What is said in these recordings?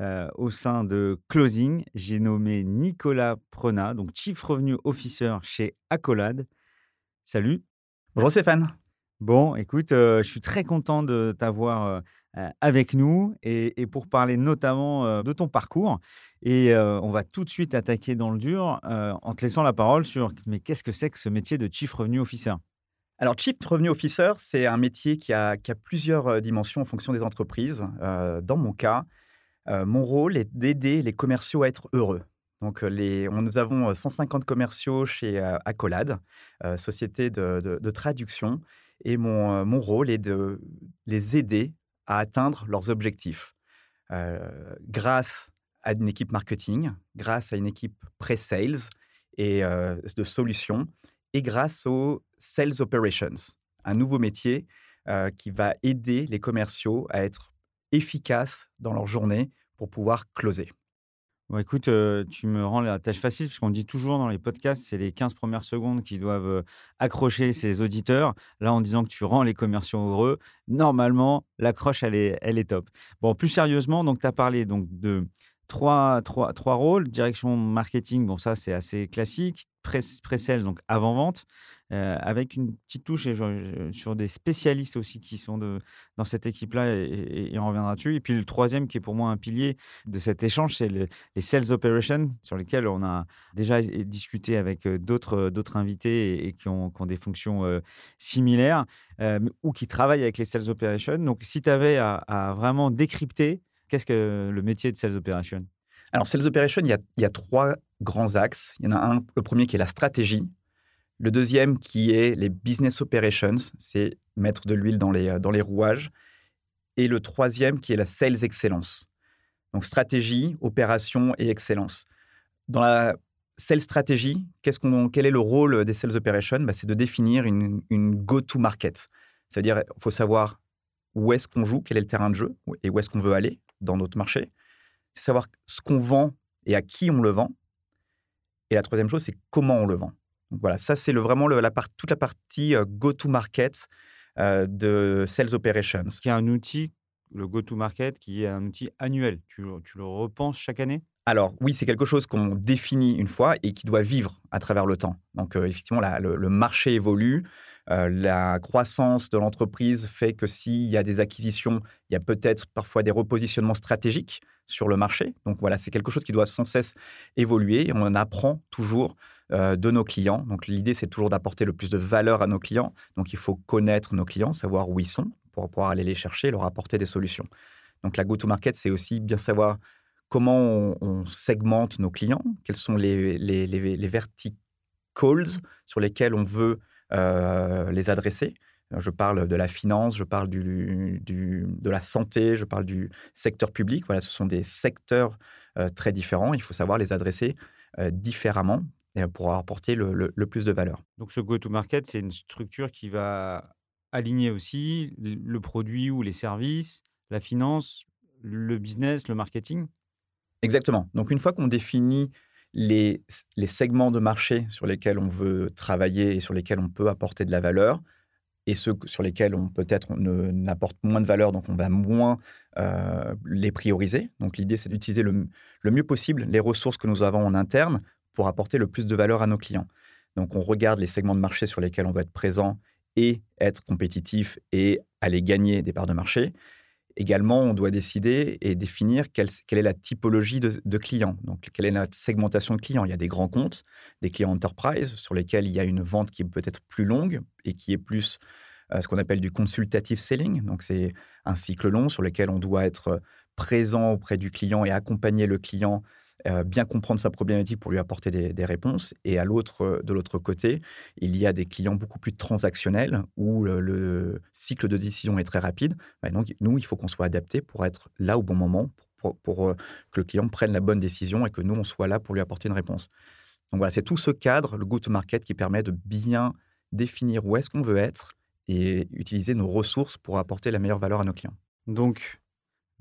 euh, au sein de Closing. J'ai nommé Nicolas Prenat, donc Chief Revenue Officer chez Accolade. Salut. Bonjour Stéphane. Bon, écoute, euh, je suis très content de t'avoir euh, avec nous et, pour parler notamment de ton parcours. Et on va tout de suite attaquer dans le dur en te laissant la parole sur mais qu'est-ce que c'est que ce métier de Chief Revenue Officer? Alors, Chief Revenue Officer, c'est un métier qui a, qui a, plusieurs dimensions en fonction des entreprises. dans mon cas, euh, mon rôle est d'aider les commerciaux à être heureux. Donc, euh, nous avons 150 euh, commerciaux chez Accolade, société de, traduction, et mon, mon, rôle est de les aider à atteindre leurs objectifs grâce à une équipe marketing, grâce à une équipe pre-sales et de solutions, et grâce aux sales operations, un nouveau métier qui va aider les commerciaux à être efficaces dans leur journée pour pouvoir closer. Bon, écoute, euh, tu me rends la tâche facile, parce qu'on dit toujours dans les podcasts, c'est les 15 premières secondes qui doivent euh, accrocher ses auditeurs. Là, en disant que tu rends les commerciaux heureux, normalement, l'accroche, elle est, elle est top. Bon, plus sérieusement, donc tu as parlé donc, de trois, trois, trois rôles. Direction marketing, bon, ça, c'est assez classique. Pré-sales, donc avant-vente. Euh, avec une petite touche sur des spécialistes aussi qui sont dans cette équipe-là, et, on reviendra dessus. Et puis le troisième, qui est pour moi un pilier de cet échange, c'est les sales operations, sur lesquels on a déjà discuté avec euh, d'autres, d'autres invités et, qui, ont, des fonctions euh, similaires, ou qui travaillent avec les sales operations. Donc si tu avais à, vraiment décrypter, qu'est-ce que le métier de sales operations? Alors, Sales Operations, il y, a, il y, a, trois grands axes. Il y en a un, le premier qui est la stratégie, le deuxième, qui est les business operations, c'est mettre de l'huile dans les, euh, dans les rouages. Et le troisième, qui est la sales excellence. Donc stratégie, opération et excellence. Dans la sales stratégie, quel est le rôle des sales operations? Bah, C'est de définir une, une go-to-market. C'est-à-dire, il faut savoir où est-ce qu'on joue, quel est le terrain de jeu et où est-ce qu'on veut aller dans notre marché. C'est savoir ce qu'on vend et à qui on le vend. Et la troisième chose, c'est comment on le vend. Donc voilà, ça c'est vraiment la part, toute la partie euh, go-to-market euh, de Sales Operations. Qui est un outil, le go-to-market, qui est un outil annuel. Tu, le repenses chaque année? Alors oui, c'est quelque chose qu'on définit une fois et qui doit vivre à travers le temps. Donc euh, effectivement, le, marché évolue, la croissance de l'entreprise fait que s'il y a des acquisitions, il y a peut-être parfois des repositionnements stratégiques sur le marché. Donc voilà, c'est quelque chose qui doit sans cesse évoluer et on en apprend toujours euh, de nos clients. Donc l'idée, c'est toujours d'apporter le plus de valeur à nos clients. Donc il faut connaître nos clients, savoir où ils sont pour pouvoir aller les chercher et leur apporter des solutions. Donc la go-to-market, c'est aussi bien savoir comment on, segmente nos clients, quels sont les, les, les, verticals sur lesquels on veut euh, les adresser. Je parle de la finance, je parle du, du, de la santé, je parle du secteur public. Voilà, ce sont des secteurs euh, très différents. Il faut savoir les adresser différemment pour apporter le, plus de valeur. Donc ce go-to-market, c'est une structure qui va aligner aussi le produit ou les services, la finance, le business, le marketing? Exactement. Donc une fois qu'on définit les, les, segments de marché sur lesquels on veut travailler et sur lesquels on peut apporter de la valeur, et ceux sur lesquels on peut-être n'apporte moins de valeur, donc on va moins euh, les prioriser. Donc l'idée, c'est d'utiliser le, le, mieux possible les ressources que nous avons en interne pour apporter le plus de valeur à nos clients. Donc, on regarde les segments de marché sur lesquels on va être présent et être compétitif et aller gagner des parts de marché. Également, on doit décider et définir quelle, est la typologie de, clients. Donc, quelle est la segmentation de clients Il y a des grands comptes, des clients enterprise sur lesquels il y a une vente qui peut être plus longue et qui est plus euh, ce qu'on appelle du consultative selling. Donc, c'est un cycle long sur lequel on doit être présent auprès du client et accompagner le client euh, bien comprendre sa problématique pour lui apporter des, réponses. Et à l'autre, euh, de l'autre côté, il y a des clients beaucoup plus transactionnels où le, cycle de décision est très rapide. Donc, nous, il faut qu'on soit adapté pour être là au bon moment, pour, euh, que le client prenne la bonne décision et que nous, on soit là pour lui apporter une réponse. Donc voilà, c'est tout ce cadre, le go-to-market, qui permet de bien définir où est-ce qu'on veut être et utiliser nos ressources pour apporter la meilleure valeur à nos clients. Donc,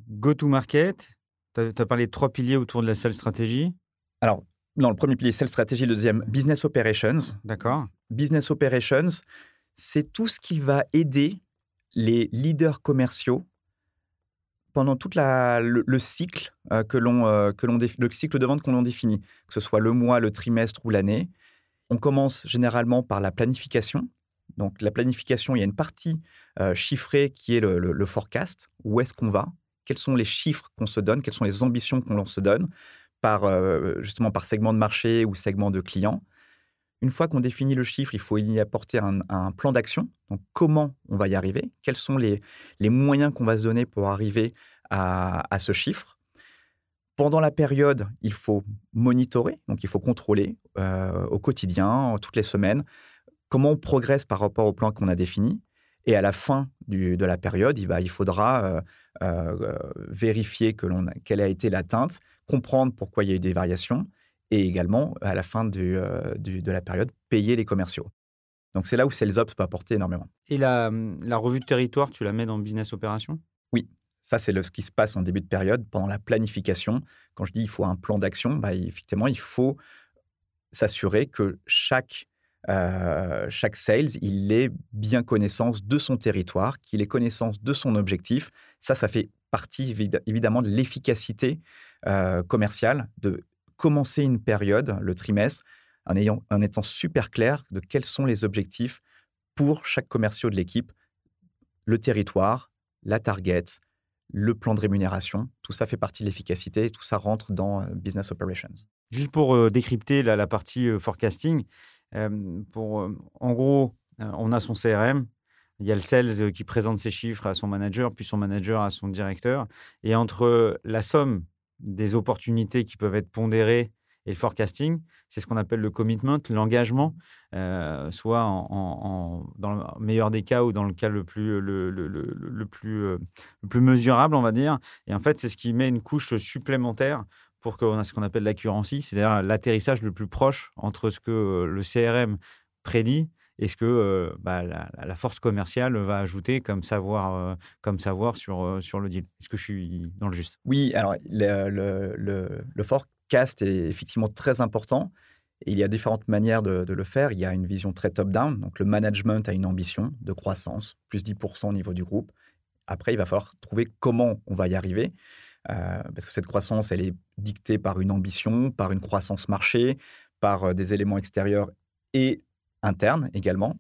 go-to-market, tu as, parlé de trois piliers autour de la sales stratégie. Alors, dans le premier pilier, sales stratégie, le deuxième, business operations. D'accord. Business operations, c'est tout ce qui va aider les leaders commerciaux pendant tout le, cycle euh, que l'on euh, le cycle de vente qu'on l'on définit, que ce soit le mois, le trimestre ou l'année. On commence généralement par la planification. Donc la planification, il y a une partie euh, chiffrée qui est le, le forecast. Où est-ce qu'on va? Quels sont les chiffres qu'on se donne, quelles sont les ambitions qu'on se donne, par, euh, justement par segment de marché ou segment de client. Une fois qu'on définit le chiffre, il faut y apporter un, plan d'action. Donc, comment on va y arriver? Quels sont les, moyens qu'on va se donner pour arriver à, ce chiffre? Pendant la période, il faut monitorer, donc il faut contrôler euh, au quotidien, toutes les semaines, comment on progresse par rapport au plan qu'on a défini. Et à la fin de la période, il, va, il faudra euh, euh, vérifier que quelle a été l'atteinte, comprendre pourquoi il y a eu des variations, et également, à la fin euh, de la période, payer les commerciaux. Donc c'est là où SalesOps peut apporter énormément. Et la, la, revue de territoire, tu la mets dans Business Opération? Oui, ça c'est ce qui se passe en début de période, pendant la planification. Quand je dis il faut un plan d'action, bah, effectivement, il faut s'assurer que chaque euh, chaque sales, il ait bien connaissance de son territoire, qu'il ait connaissance de son objectif. Ça, ça fait partie évidemment de l'efficacité euh, commerciale, de commencer une période, le trimestre, en, ayant, en étant super clair de quels sont les objectifs pour chaque commercial de l'équipe, le territoire, la target, le plan de rémunération. Tout ça fait partie de l'efficacité et tout ça rentre dans euh, Business Operations. Juste pour décrypter la, partie forecasting, en gros, on a son CRM, il y a le sales qui présente ses chiffres à son manager, puis son manager à son directeur. Et entre la somme des opportunités qui peuvent être pondérées et le forecasting, c'est ce qu'on appelle le commitment, l'engagement, soit en, dans le meilleur des cas ou dans le cas le plus mesurable, on va dire. Et en fait, c'est ce qui met une couche supplémentaire pour qu'on ait ce qu'on appelle l'accuracy, c'est-à-dire l'atterrissage le plus proche entre ce que euh, le CRM prédit et ce que euh, bah, la, force commerciale va ajouter comme savoir, euh, comme savoir sur, sur le deal. Est-ce que je suis dans le juste? Oui, alors le, le, le, forecast est effectivement très important. Il y a différentes manières de, de, le faire. Il y a une vision très top-down. Donc, le management a une ambition de croissance, plus 10% au niveau du groupe. Après, il va falloir trouver comment on va y arriver. Euh, parce que cette croissance, elle est dictée par une ambition, par une croissance marché, par euh, des éléments extérieurs et internes également.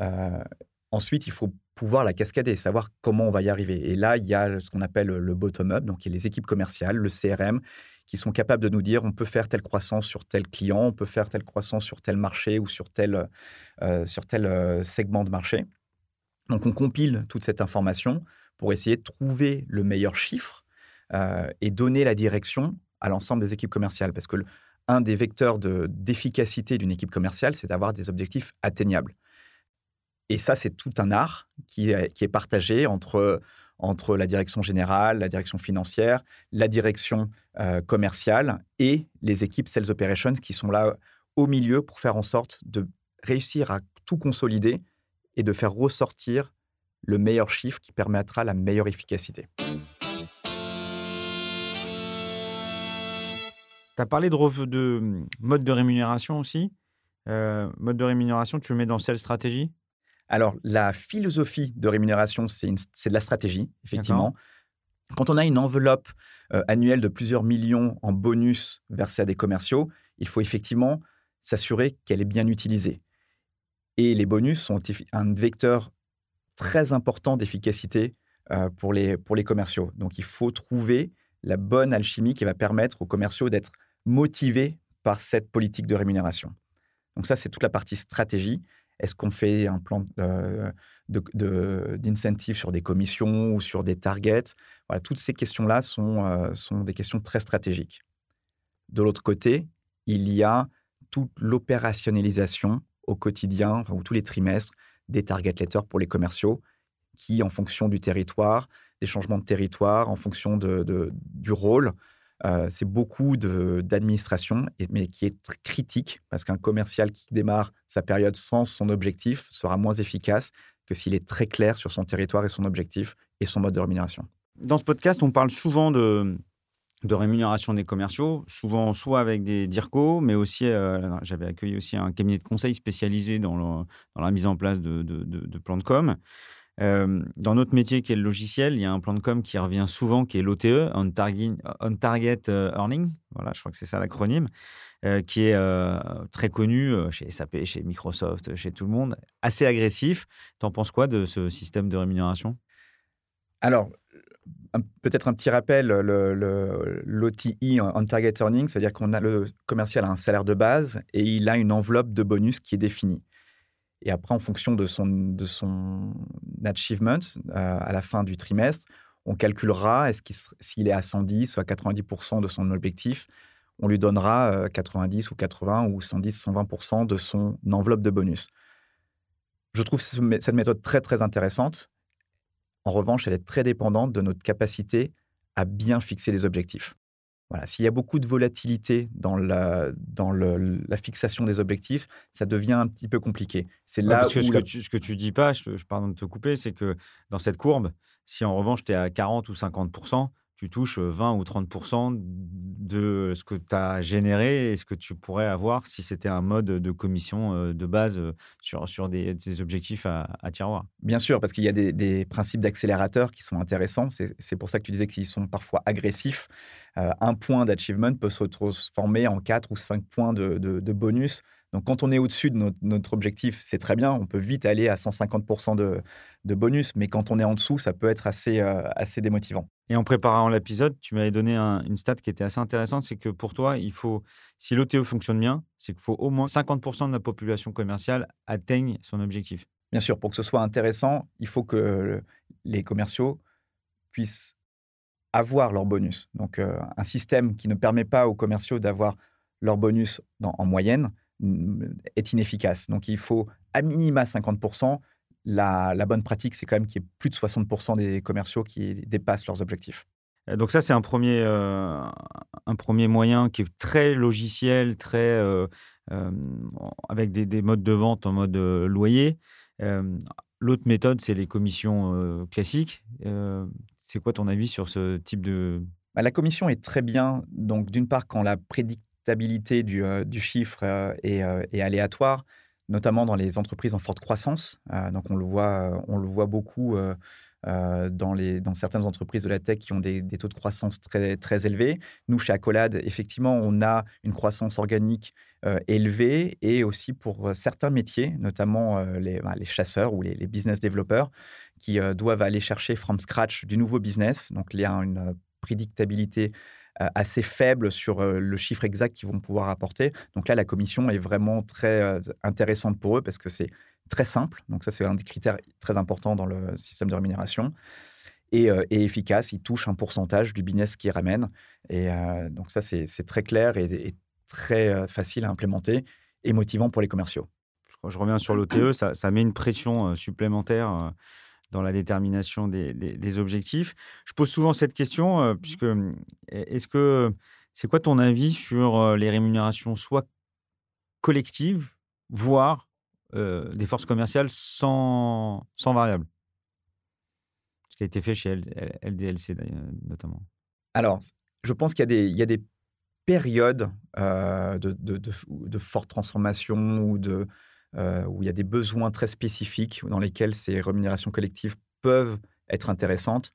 Euh, ensuite, il faut pouvoir la cascader, savoir comment on va y arriver. Et là, il y a ce qu'on appelle le bottom-up, donc il y a les équipes commerciales, le CRM, qui sont capables de nous dire on peut faire telle croissance sur tel client, on peut faire telle croissance sur tel marché ou sur tel, segment de marché. Donc on compile toute cette information pour essayer de trouver le meilleur chiffre et donner la direction à l'ensemble des équipes commerciales. Parce que un des vecteurs d'efficacité d'une équipe commerciale, c'est d'avoir des objectifs atteignables. Et ça, c'est tout un art qui est, qui est partagé entre, entre la direction générale, la direction financière, la direction euh, commerciale et les équipes Sales Operations qui sont là au milieu pour faire en sorte de réussir à tout consolider et de faire ressortir le meilleur chiffre qui permettra la meilleure efficacité. Tu as parlé de, de, mmh, mode de rémunération aussi. Euh, mode de rémunération, tu le mets dans Sales Stratégie? Alors, la philosophie de rémunération, c'est de la stratégie, effectivement. Quand on a une enveloppe euh, annuelle de plusieurs millions en bonus versés à des commerciaux, il faut effectivement s'assurer qu'elle est bien utilisée. Et les bonus sont un vecteur très important d'efficacité euh, pour, les, pour les commerciaux. Donc il faut trouver la bonne alchimie qui va permettre aux commerciaux d'être motivés par cette politique de rémunération. Donc ça, c'est toute la partie stratégie. Est-ce qu'on fait un plan euh, d'incentive sur des commissions ou sur des targets? Voilà, Toutes ces questions-là sont, euh, sont des questions très stratégiques. De l'autre côté, il y a toute l'opérationnalisation au quotidien ou tous les trimestres des target letters pour les commerciaux qui, en fonction du territoire, des changements de territoire, en fonction du rôle, c'est beaucoup d'administration, mais qui est critique parce qu'un commercial qui démarre sa période sans son objectif sera moins efficace que s'il est très clair sur son territoire et son objectif et son mode de rémunération. Dans ce podcast, on parle souvent de, de rémunération des commerciaux, souvent soit avec des DIRCO, mais aussi, j'avais accueilli aussi un cabinet de conseil spécialisé dans, dans la mise en place de, de, de plans de com. Euh, dans notre métier qui est le logiciel, il y a un plan de com qui revient souvent, qui est l'OTE, On Target, euh, Earning. Voilà, je crois que c'est ça l'acronyme, euh, qui est très connu chez SAP, chez Microsoft, chez tout le monde, assez agressif. Tu en penses quoi de ce système de rémunération? Alors, peut-être un petit rappel, l'OTI, On Target Earning, c'est-à-dire qu'on a le commercial a un salaire de base et il a une enveloppe de bonus qui est définie. Et après, en fonction de son, de son achievement euh, à la fin du trimestre, on calculera est-ce s'il est à 110 ou à 90% de son objectif, on lui donnera 90 euh, ou 80 ou 110, 120% de son enveloppe de bonus. Je trouve cette méthode très, très intéressante. En revanche, elle est très dépendante de notre capacité à bien fixer les objectifs. Voilà, s'il y a beaucoup de volatilité dans la, dans le, la fixation des objectifs, ça devient un petit peu compliqué. C'est là parce que ce, que tu, ce que tu dis pas, je, je pardon de te couper, c'est que dans cette courbe, si en revanche tu es à 40 ou 50 tu touches 20 ou 30 de ce que tu as généré et ce que tu pourrais avoir si c'était un mode de commission de base sur, sur des, objectifs à, tiroir. Bien sûr, parce qu'il y a des, principes d'accélérateur qui sont intéressants. C'est pour ça que tu disais qu'ils sont parfois agressifs. un point d'achievement peut se transformer en 4 ou 5 points de, de bonus donc, quand on est au-dessus de notre, objectif, c'est très bien. On peut vite aller à 150% de, bonus. Mais quand on est en dessous, ça peut être assez, assez démotivant. Et en préparant l'épisode, tu m'avais donné une stat qui était assez intéressante. C'est que pour toi, il faut, si l'OTE fonctionne bien, c'est qu'il faut au moins 50% de la population commerciale atteigne son objectif. Bien sûr, pour que ce soit intéressant, il faut que les commerciaux puissent avoir leur bonus. Donc, euh, un système qui ne permet pas aux commerciaux d'avoir leur bonus en moyenne, est inefficace. Donc il faut à minima 50%. La, bonne pratique, c'est quand même qu'il y ait plus de 60% des commerciaux qui dépassent leurs objectifs. Donc ça, c'est un premier, euh, un premier moyen qui est très logiciel, très euh, euh, avec des, modes de vente en mode loyer. L'autre méthode, c'est les commissions classiques. c'est quoi ton avis sur ce type de... Bah, la commission est très bien. Donc d'une part, quand la prédic stabilité du, euh, chiffre euh, euh, est, aléatoire, notamment dans les entreprises en forte croissance. donc on le voit, on le voit beaucoup dans, les, dans certaines entreprises de la tech qui ont des, taux de croissance très, très élevés. Nous, chez Accolade, effectivement, on a une croissance organique élevée et aussi pour certains métiers, notamment les, bah, les, chasseurs ou les, business développeurs, qui doivent aller chercher from scratch du nouveau business. Donc il y a une prédictabilité euh, assez faible sur euh, le chiffre exact qu'ils vont pouvoir apporter. Donc là, la commission est vraiment très euh, intéressante pour eux parce que c'est très simple. Donc ça, c'est un des critères très importants dans le système de rémunération. Et, efficace. Ils touchent un pourcentage du business qu'ils ramènent. Et donc ça, c'est très clair et, très facile à implémenter et motivant pour les commerciaux. Je reviens sur l'OTE, ça, met une pression supplémentaire dans la détermination des, objectifs. Je pose souvent cette question, euh, mmh puisque est-ce que c'est quoi ton avis sur euh, les rémunérations soit collectives, voire euh, des forces commerciales sans, sans variable Ce qui a été fait chez LDLC notamment. Alors, je pense qu'il y, y, a des périodes de, de, de, forte transformation ou de, euh, où il y a des besoins très spécifiques dans lesquels ces rémunérations collectives peuvent être intéressantes,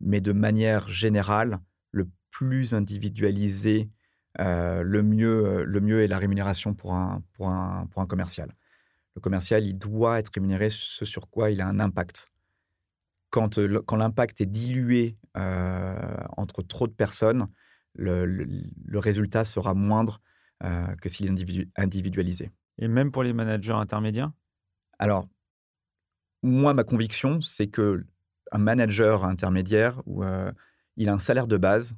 mais de manière générale, le plus individualisé, euh, le, mieux, euh, le mieux est la rémunération pour un, pour, un, pour un commercial. Le commercial, il doit être rémunéré ce sur quoi il a un impact. quand, quand l'impact est dilué entre trop de personnes, le, le, résultat sera moindre que s'il est individualisé. Et même pour les managers intermédiaires? Alors, moi, ma conviction, c'est que un manager intermédiaire, où, il a un salaire de base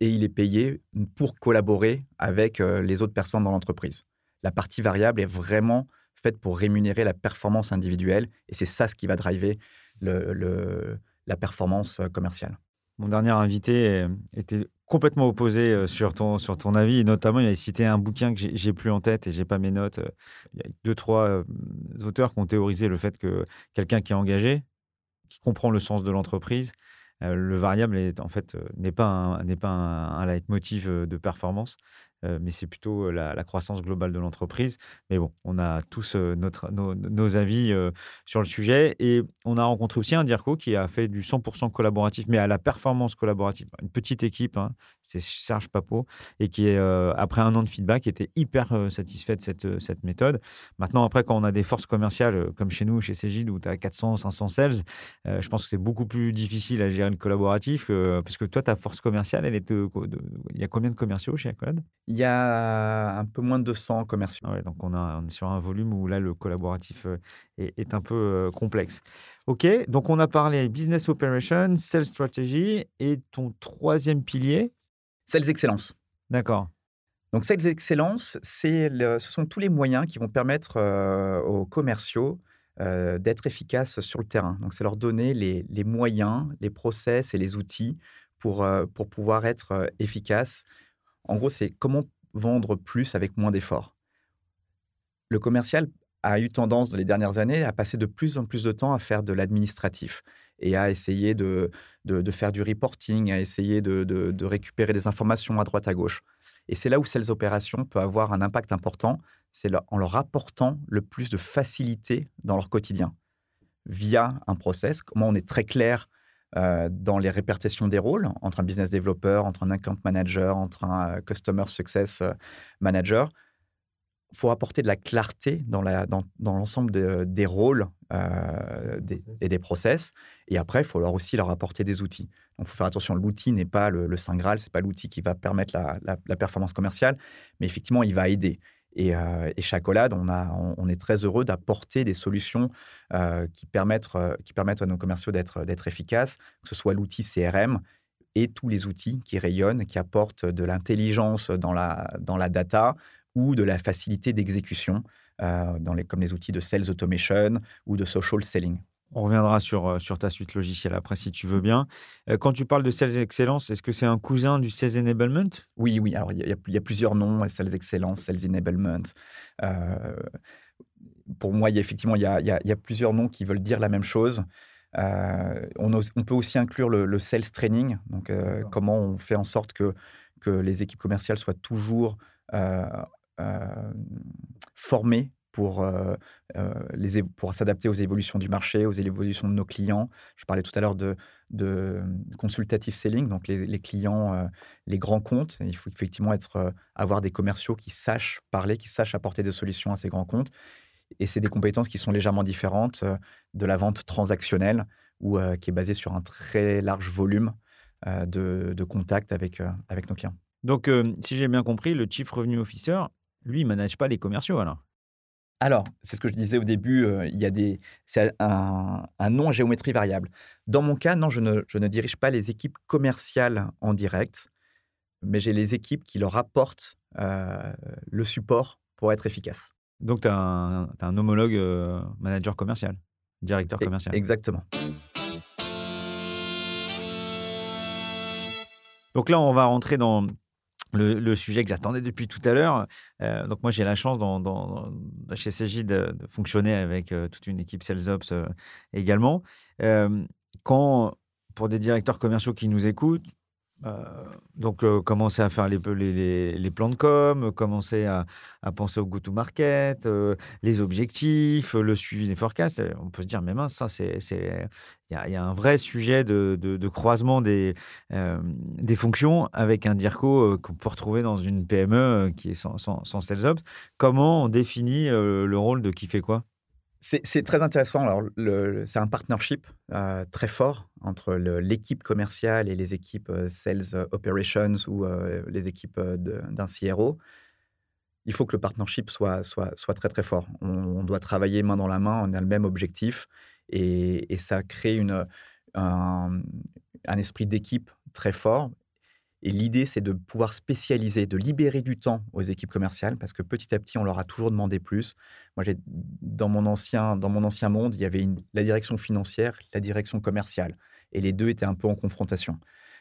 et il est payé pour collaborer avec les autres personnes dans l'entreprise. La partie variable est vraiment faite pour rémunérer la performance individuelle et c'est ça ce qui va driver le, la performance commerciale. Mon dernier invité était complètement opposé sur ton, sur ton avis. Notamment, il a cité un bouquin que j'ai plus en tête et j'ai pas mes notes. Il y a deux, trois auteurs qui ont théorisé le fait que quelqu'un qui est engagé, qui comprend le sens de l'entreprise, le variable est en fait n'est pas pas un, un leitmotiv de performance. Euh, mais c'est plutôt la, croissance globale de l'entreprise. Mais bon, on a tous notre, nos, avis sur le sujet. Et on a rencontré aussi un DIRCO qui a fait du 100% collaboratif, mais à la performance collaborative. Une petite équipe, hein, c'est Serge Papot, et qui, après un an de feedback, était hyper satisfait de cette, cette méthode. Maintenant, après, quand on a des forces commerciales, comme chez nous, chez Cégide, où tu as 400, 500 sales, je pense que c'est beaucoup plus difficile à gérer le collaboratif, parce que toi, ta force commerciale, elle est il y a combien de commerciaux chez Accolade? Il y a un peu moins de 200 commerciaux. Ah donc on, a, est sur un volume où là, le collaboratif euh, est, un peu euh, complexe. OK, donc on a parlé business operation, sales strategy et ton troisième pilier? Sales excellence. D'accord. Donc sales excellence, c'est ce sont tous les moyens qui vont permettre euh, aux commerciaux d'être efficaces sur le terrain. Donc c'est leur donner les, les, moyens, les process et les outils pour, pour pouvoir être efficaces en gros, c'est comment vendre plus avec moins d'efforts. Le commercial a eu tendance dans les dernières années à passer de plus en plus de temps à faire de l'administratif et à essayer de, faire du reporting, à essayer de, récupérer des informations à droite à gauche. Et c'est là où Sales Opérations peut avoir un impact important, c'est en leur apportant le plus de facilité dans leur quotidien via un process, comment on est très clair euh, dans les répartitions des rôles entre un business developer, entre un account manager, entre un euh, customer success euh, manager. Il faut apporter de la clarté dans, l'ensemble des rôles et des process. Et après, il faut leur aussi leur apporter des outils. Donc, il faut faire attention. L'outil n'est pas le, Saint Graal, c'est pas l'outil qui va permettre la, performance commerciale, mais effectivement, il va aider. Et, euh, on, est très heureux d'apporter des solutions euh, qui, permettent, euh, qui permettent à nos commerciaux d'être, d'être efficaces, que ce soit l'outil CRM et tous les outils qui rayonnent, qui apportent de l'intelligence dans la, dans la data ou de la facilité d'exécution, dans les, comme les outils de sales automation ou de social selling. On reviendra sur, euh, sur ta suite logicielle après, si tu veux bien. Euh, quand tu parles de Sales Excellence, est-ce que c'est un cousin du Sales Enablement? Oui, oui. Alors, il y, a plusieurs noms Sales Excellence, Sales Enablement. Euh, pour moi, y a, effectivement, il y a, y a, plusieurs noms qui veulent dire la même chose. on, on, peut aussi inclure le, sales training, donc comment on fait en sorte que, que les équipes commerciales soient toujours formées pour, euh, euh, les, pour s'adapter aux évolutions du marché, aux évolutions de nos clients. Je parlais tout à l'heure de, de consultative selling, donc les, clients, euh, les grands comptes. Il faut effectivement être, avoir des commerciaux qui sachent parler, qui sachent apporter des solutions à ces grands comptes. Et c'est des compétences qui sont légèrement différentes de la vente transactionnelle, ou qui est basée sur un très large volume de, de contacts avec, avec nos clients. Donc, si j'ai bien compris, le Chief Revenue Officer, lui, ne manage pas les commerciaux alors? Alors, c'est ce que je disais au début, euh, il y a des, c'est un, nom à géométrie variable. Dans mon cas, non, je ne, dirige pas les équipes commerciales en direct, mais j'ai les équipes qui leur apportent euh, le support pour être efficaces. Donc, tu as, un homologue euh, manager commercial, directeur e, commercial. Exactement. Donc là, on va rentrer dans, le, sujet que j'attendais depuis tout à l'heure. Euh, donc moi, j'ai la chance dans, chez CJ de, fonctionner avec euh, toute une équipe Sales Ops euh, également. quand, pour des directeurs commerciaux qui nous écoutent, euh, donc, euh, commencer à faire les, plans de com, commencer à, penser au go-to-market, euh, les objectifs, le suivi des forecasts. On peut se dire, mais mince, ça, c'est. Il y, a un vrai sujet de, croisement des, fonctions avec un DIRCO qu'on peut retrouver dans une PME qui est sans, sans, sans. Comment on définit le rôle de qui fait quoi? C'est très intéressant. C'est un partnership euh, très fort entre l'équipe commerciale et les équipes euh, sales operations ou euh, les équipes d'un CRO. Il faut que le partnership soit, très très fort. On, doit travailler main dans la main, on a le même objectif et, ça crée un esprit d'équipe très fort et l'idée, c'est de pouvoir spécialiser, de libérer du temps aux équipes commerciales, parce que petit à petit, on leur a toujours demandé plus. Moi, dans mon ancien, dans mon ancien monde, il y avait la direction financière, la direction commerciale, et les deux étaient un peu en confrontation.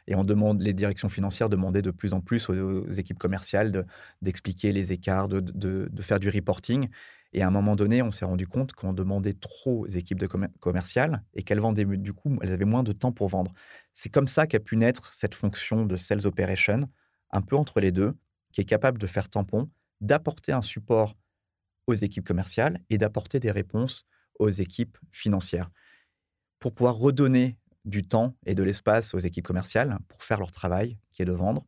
Et on demande, les directions financières demandaient de plus en plus aux, équipes commerciales d'expliquer les écarts, de, de, faire du reporting. Et à un moment donné, on s'est rendu compte qu'on demandait trop aux équipes de commerciales et qu'elles vendaient, du coup, elles avaient moins de temps pour vendre. C'est comme ça qu'a pu naître cette fonction de sales operation, un peu entre les deux, qui est capable de faire tampon, d'apporter un support aux équipes commerciales et d'apporter des réponses aux équipes financières pour pouvoir redonner du temps et de l'espace aux équipes commerciales pour faire leur travail, qui est de vendre.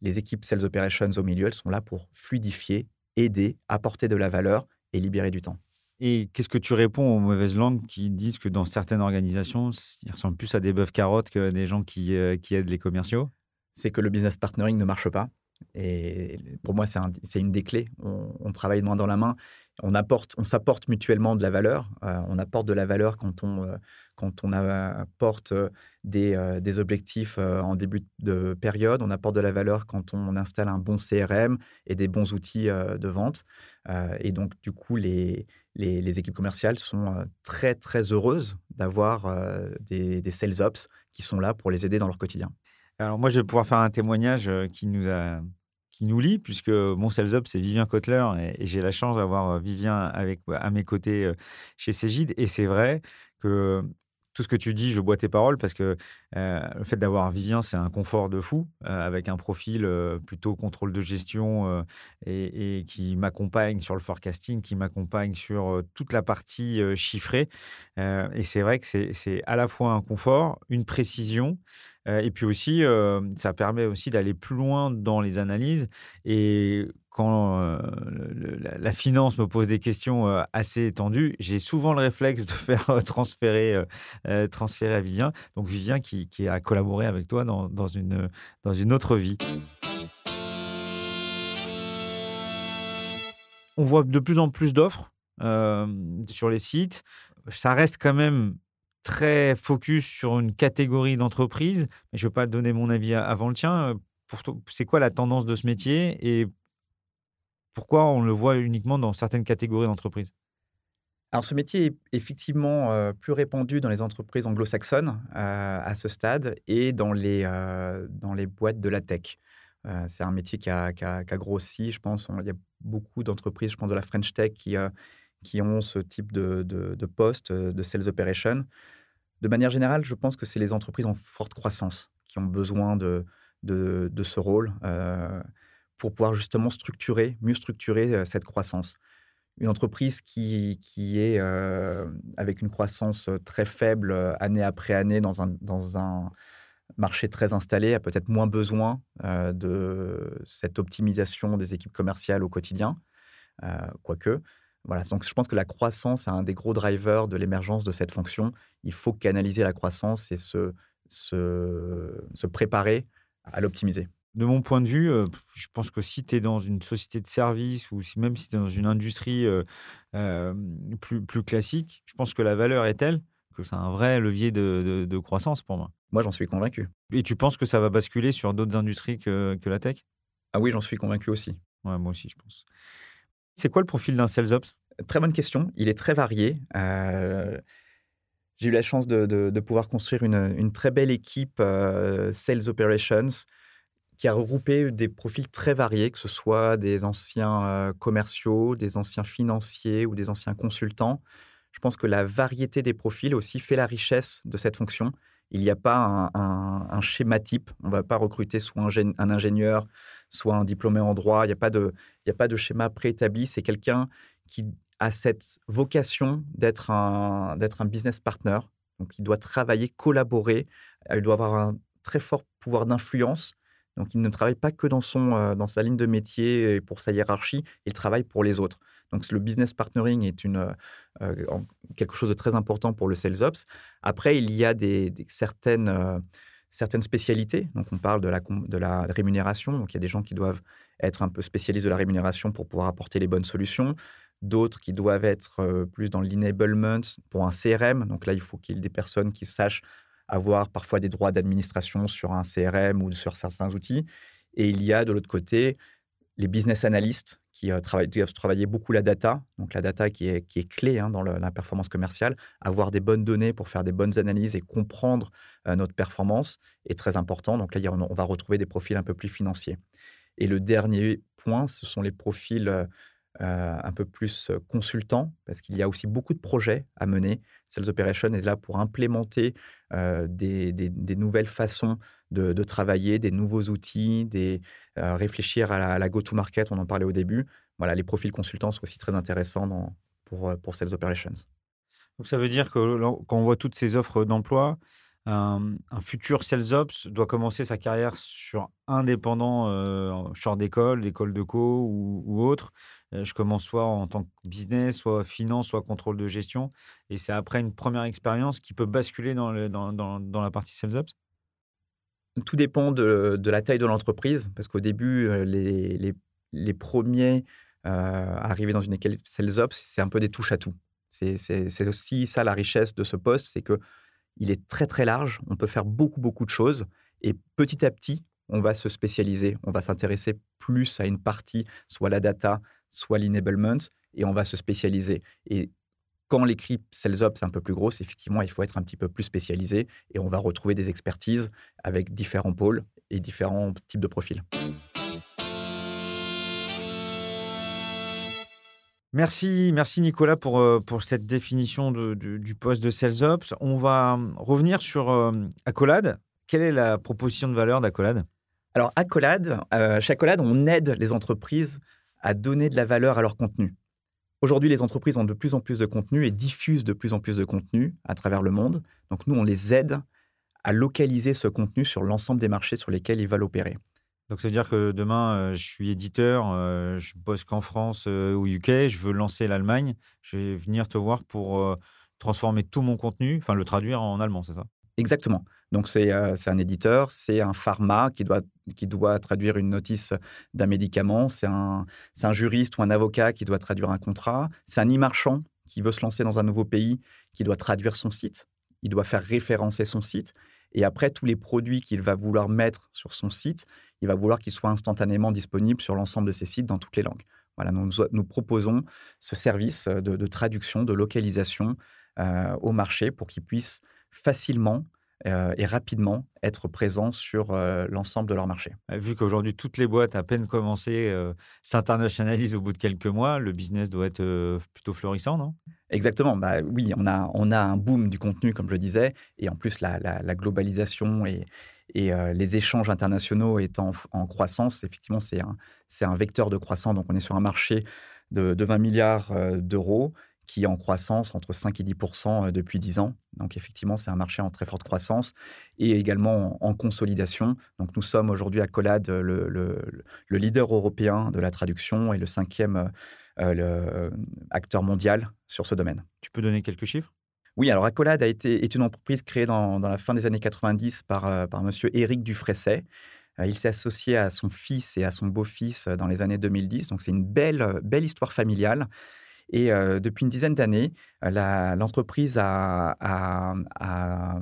Les équipes Sales Operations au milieu, elles sont là pour fluidifier, aider, apporter de la valeur et libérer du temps. Et qu'est-ce que tu réponds aux mauvaises langues qui disent que dans certaines organisations, ils ressemblent plus à des bœufs carottes que des gens qui, euh, qui aident les commerciaux? C'est que le business partnering ne marche pas. Et pour moi, c'est une des clés. On, travaille main dans la main. On apporte, on s'apporte mutuellement de la valeur. Euh, on apporte de la valeur quand on, euh, quand on apporte des, des objectifs en début de période. On apporte de la valeur quand on installe un bon CRM et des bons outils de vente. Et donc, du coup, les, les, équipes commerciales sont très, très heureuses d'avoir euh, des, sales ops qui sont là pour les aider dans leur quotidien. Alors, moi, je vais pouvoir faire un témoignage qui nous a qui nous lie, puisque mon sales ops, c'est Vivien Kotler, et, j'ai la chance d'avoir Vivien avec, à mes côtés chez Cégide. Et c'est vrai que ce que tu dis, je bois tes paroles parce que le fait d'avoir Vivien, c'est un confort de fou, avec un profil plutôt contrôle de gestion et, qui m'accompagne sur le forecasting, qui m'accompagne sur toute la partie chiffrée. et c'est vrai que c'est à la fois un confort, une précision, et puis aussi, ça permet aussi d'aller plus loin dans les analyses. Et quand la, finance me pose des questions assez étendues, j'ai souvent le réflexe de faire transférer, transférer à Vivien. Donc Vivien qui, a collaboré avec toi dans, une, dans une autre vie. On voit de plus en plus d'offres sur les sites. Ça reste quand même très focus sur une catégorie d'entreprise, je ne vais pas donner mon avis avant le tien. C'est quoi la tendance de ce métier et pourquoi on le voit uniquement dans certaines catégories d'entreprises? Alors, ce métier est effectivement plus répandu dans les entreprises anglo-saxonnes à ce stade et dans les, dans les boîtes de la tech. c'est un métier qui a, grossi, je pense. il y a beaucoup d'entreprises, je pense, de la French Tech qui, qui ont ce type de, de, poste de sales operation. De manière générale, je pense que c'est les entreprises en forte croissance qui ont besoin de, de, ce rôle pour pouvoir justement structurer, mieux structurer cette croissance. Une entreprise qui, qui est avec une croissance très faible année après année dans un, dans un marché très installé a peut-être moins besoin de cette optimisation des équipes commerciales au quotidien, quoique. Voilà, donc je pense que la croissance est un des gros drivers de l'émergence de cette fonction. Il faut canaliser la croissance et se, se préparer à l'optimiser. De mon point de vue, euh, je pense que si tu es dans une société de service ou si, même si tu es dans une industrie euh, euh, plus, plus classique, je pense que la valeur est telle que c'est un vrai levier de, de, croissance pour moi. Moi, j'en suis convaincu. Et tu penses que ça va basculer sur d'autres industries que, que la tech? Ah oui, j'en suis convaincu aussi. Ouais, moi aussi, je pense. C'est quoi le profil d'un sales ops? Très bonne question. Il est très varié. Euh, j'ai eu la chance de, pouvoir construire une, très belle équipe Sales Operations qui a regroupé des profils très variés, que ce soit des anciens commerciaux, des anciens financiers ou des anciens consultants. Je pense que la variété des profils aussi fait la richesse de cette fonction. Il n'y a pas un, schéma type. On ne va pas recruter soit un ingénieur, soit un diplômé en droit. Il n'y a, pas de, a pas de schéma préétabli. C'est quelqu'un qui a cette vocation d'être un, d'être un business partner. Donc, il doit travailler, collaborer. Il doit avoir un très fort pouvoir d'influence. Donc, il ne travaille pas que dans, son, dans sa ligne de métier et pour sa hiérarchie, il travaille pour les autres. Donc, le business partnering est une, quelque chose de très important pour le sales ops. Après, il y a des, certaines, certaines spécialités. Donc, on parle de la, de la rémunération. Donc, il y a des gens qui doivent être un peu spécialistes de la rémunération pour pouvoir apporter les bonnes solutions d'autres qui doivent être plus dans l'enablement pour un CRM. Donc là, il faut qu'il y ait des personnes qui sachent avoir parfois des droits d'administration sur un CRM ou sur certains outils. Et il y a de l'autre côté les business analysts qui travaillent, doivent travailler beaucoup la data, donc la data qui est, qui est clé hein, dans la performance commerciale. Avoir des bonnes données pour faire des bonnes analyses et comprendre notre performance est très important. Donc là, on va retrouver des profils un peu plus financiers. Et le dernier point, ce sont les profils euh, un peu plus consultant, parce qu'il y a aussi beaucoup de projets à mener. Sales Operation est là pour implémenter euh, des, nouvelles façons de, travailler, des nouveaux outils, des, euh, réfléchir à la, go-to-market, on en parlait au début. Voilà, les profils consultants sont aussi très intéressants pour, pour Sales Operations. Donc ça veut dire que quand on voit toutes ces offres d'emploi, un, futur sales ops doit commencer sa carrière sur indépendant, euh, genre d'école, d'école de co ou, autre. Euh, je commence soit en tant que business, soit finance, soit contrôle de gestion. Et c'est après une première expérience qui peut basculer dans, la partie sales ops? Tout dépend de, la taille de l'entreprise, parce qu'au début, euh, les, premiers euh, arriver dans une équipe sales ops, c'est un peu des touches à tout. C'est aussi ça la richesse de ce poste, c'est que il est très très large, on peut faire beaucoup beaucoup de choses et petit à petit, on va se spécialiser, on va s'intéresser plus à une partie, soit la data, soit l'enablement, et on va se spécialiser. Et quand l'équipe Sales Ops est un peu plus grosse, effectivement, il faut être un petit peu plus spécialisé et on va retrouver des expertises avec différents pôles et différents types de profils. Merci, merci Nicolas pour, euh, pour cette définition du poste de Sales Ops. On va hum, revenir sur euh, Accolade. Quelle est la proposition de valeur d'Accolade? Alors, Accolade, euh, chez Accolade, on aide les entreprises à donner de la valeur à leur contenu. Aujourd'hui, les entreprises ont de plus en plus de contenu et diffusent de plus en plus de contenu à travers le monde. Donc, nous, on les aide à localiser ce contenu sur l'ensemble des marchés sur lesquels ils veulent opérer. Donc, ça veut dire que demain, euh, je suis éditeur, euh, je bosse qu'en France euh, ou UK, je veux lancer l'Allemagne, je vais venir te voir pour transformer tout mon contenu, enfin le traduire en allemand, c'est ça? Exactement. Donc, c'est un éditeur, c'est un pharma qui doit, qui doit traduire une notice d'un médicament, c'est un, un juriste ou un avocat qui doit traduire un contrat, c'est un e-marchand qui veut se lancer dans un nouveau pays, qui doit traduire son site, il doit faire référencer son site. Et après, tous les produits qu'il va vouloir mettre sur son site, il va vouloir qu'ils soient instantanément disponibles sur l'ensemble de ses sites dans toutes les langues. Voilà, nous, proposons ce service de, traduction, de localisation euh, au marché pour qu'ils puissent facilement euh, et rapidement être présents sur euh, l'ensemble de leur marché. Vu qu'aujourd'hui, toutes les boîtes, à peine commencées, s'internationalisent au bout de quelques mois, le business doit être plutôt florissant, non? Exactement. Bah, oui, on a, on a un boom du contenu, comme je le disais, et en plus, la, la globalisation et, et les échanges internationaux étant en, croissance, effectivement, c'est un, un, vecteur de croissance. Donc, on est sur un marché de, 20 milliards d'euros qui est en croissance entre 5 et 10% depuis 10 ans. Donc, effectivement, c'est un marché en très forte croissance et également en, consolidation. Donc, nous sommes aujourd'hui à Collade le, le, leader européen de la traduction et le cinquième acteur mondial sur ce domaine. Tu peux donner quelques chiffres? Oui, alors Accolade a été, est une entreprise créée dans, la fin des années 90 par, euh, par M. Éric Dufresset. Euh, il s'est associé à son fils et à son beau-fils euh, dans les années 2010. Donc, c'est une belle, belle histoire familiale. Et depuis une dizaine d'années, l'entreprise a, a,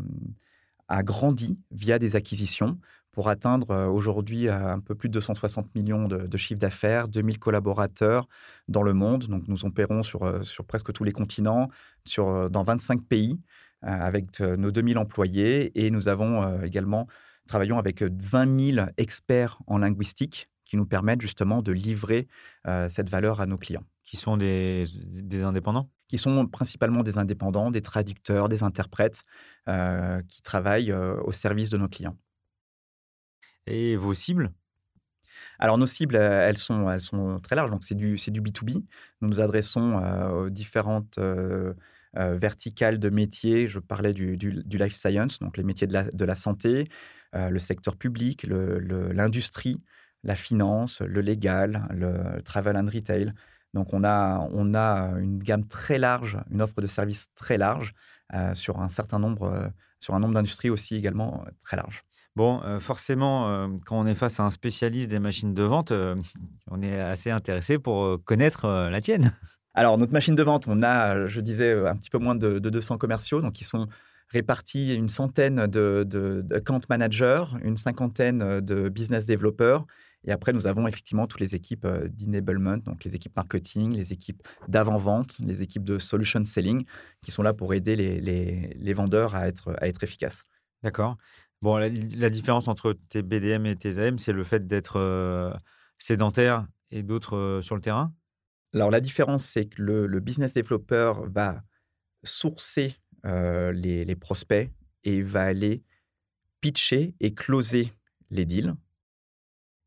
grandi via des acquisitions pour atteindre aujourd'hui un peu plus de 260 millions de, chiffres d'affaires, 2000 collaborateurs dans le monde. Donc nous opérons sur, presque tous les continents, dans 25 pays, avec nos 2000 employés. Et nous avons également, travaillons avec 20 000 experts en linguistique qui nous permettent justement de livrer cette valeur à nos clients. Qui sont des, des indépendants? Qui sont principalement des indépendants, des traducteurs, des interprètes qui travaillent au service de nos clients. Et vos cibles? Alors, nos cibles, elles sont, elles sont très larges. Donc, c'est du, du B2B. Nous nous adressons aux différentes verticales de métiers. Je parlais du, life science, donc les métiers de la, santé, le secteur public, l'industrie, la finance, le légal, le travel and retail. Donc on a, on a une gamme très large, une offre de services très large sur un certain nombre, sur un nombre d'industries aussi également très large. Bon, forcément, quand on est face à un spécialiste des machines de vente, on est assez intéressé pour connaître la tienne. Alors, notre machine de vente, on a, je disais, un petit peu moins de, 200 commerciaux, donc ils sont répartis une centaine de, de, account managers, une cinquantaine de business développeurs. Et après, nous avons effectivement toutes les équipes d'enablement, donc les équipes marketing, les équipes d'avant-vente, les équipes de solution selling, qui sont là pour aider les, les, vendeurs à être, à être efficaces. D'accord. Bon, la, différence entre tes BDM et tes AM, c'est le fait d'être euh, sédentaire et d'autres euh, sur le terrain? Alors, la différence, c'est que le, business developer va sourcer euh, les, prospects et va aller pitcher et closer les deals.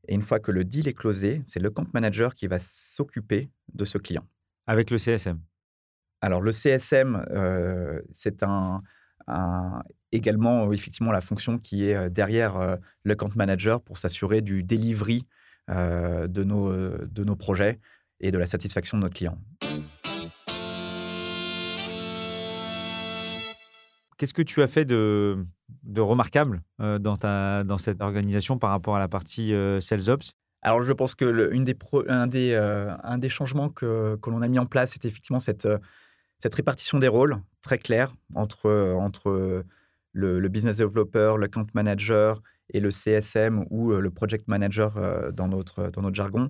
Et une fois que le deal est closé, c'est le compte manager qui va s'occuper de ce client. Avec le CSM Alors, le CSM, c'est un, également effectivement la fonction qui est derrière le account manager pour s'assurer du delivery de, nos, de nos projets et de la satisfaction de notre client. Qu'est-ce que tu as fait de, de remarquable dans, ta, dans cette organisation par rapport à la partie Sales Ops? Alors, je pense que une des un, des, un des changements que, que l'on a mis en place, c'est effectivement cette, cette répartition des rôles très claire entre, entre le, business developer, le account manager et le CSM ou le project manager dans, notre, dans notre jargon,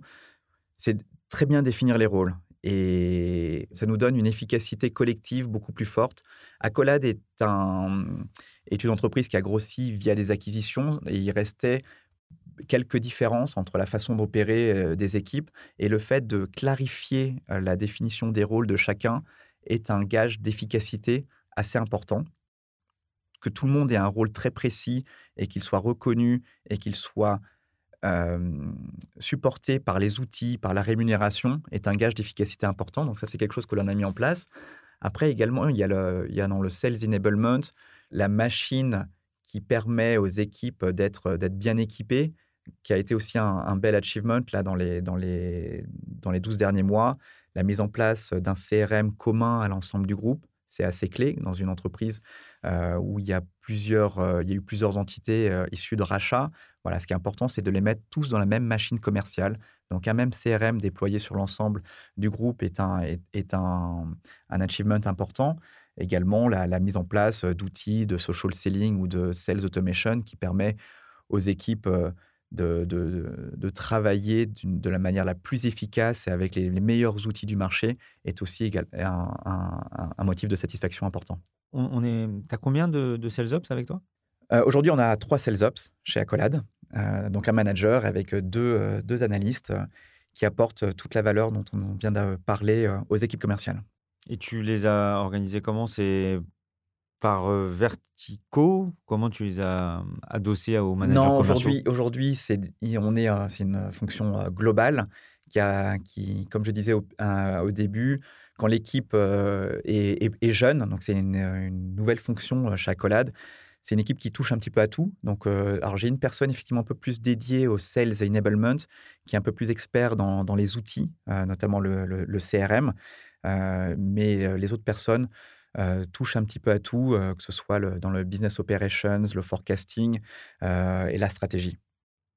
c'est très bien définir les rôles. Et ça nous donne une efficacité collective beaucoup plus forte. Accolade est, un, est une entreprise qui a grossi via des acquisitions et il restait quelques différences entre la façon d'opérer des équipes et le fait de clarifier la définition des rôles de chacun est un gage d'efficacité assez important. Que tout le monde ait un rôle très précis et qu'il soit reconnu et qu'il soit supporté par les outils, par la rémunération, est un gage d'efficacité important. Donc ça, c'est quelque chose que l'on a mis en place. Après, également, il y, a le, il y a dans le Sales Enablement la machine qui permet aux équipes d'être bien équipées, qui a été aussi un, bel achievement là, dans, les, dans, les, dans les 12 derniers mois la mise en place d'un CRM commun à l'ensemble du groupe. C'est assez clé dans une entreprise euh, où il y, a plusieurs, euh, il y a eu plusieurs entités euh, issues de rachats. Voilà, ce qui est important, c'est de les mettre tous dans la même machine commerciale. Donc, un même CRM déployé sur l'ensemble du groupe est un achievement important également la, la, mise en place d'outils de social selling ou de sales automation qui permet aux équipes de, de, travailler de la manière la plus efficace et avec les, meilleurs outils du marché est aussi un, un, motif de satisfaction important. On, est, tu as combien de, de Sales Ops avec toi? Euh, Aujourd'hui, on a trois Sales Ops chez Accolade. Euh, donc un manager avec deux, euh, deux analystes qui apportent toute la valeur dont on vient de parler aux équipes commerciales. Et tu les as organisés comment? C'est par verticaux? Comment tu les as adossés au manager Non, aujourd'hui, aujourd'hui c'est, on est, c'est une fonction globale qui, a, qui, comme je disais au, au début, quand l'équipe est, jeune, donc c'est une, nouvelle fonction chez Accolade, c'est une équipe qui touche un petit peu à tout. Donc, alors j'ai une personne effectivement un peu plus dédiée au sales enablement, qui est un peu plus expert dans, dans les outils, notamment le, le CRM. Mais les autres personnes euh, touche un petit peu à tout, euh, que ce soit dans le business operations, le forecasting euh, et la stratégie.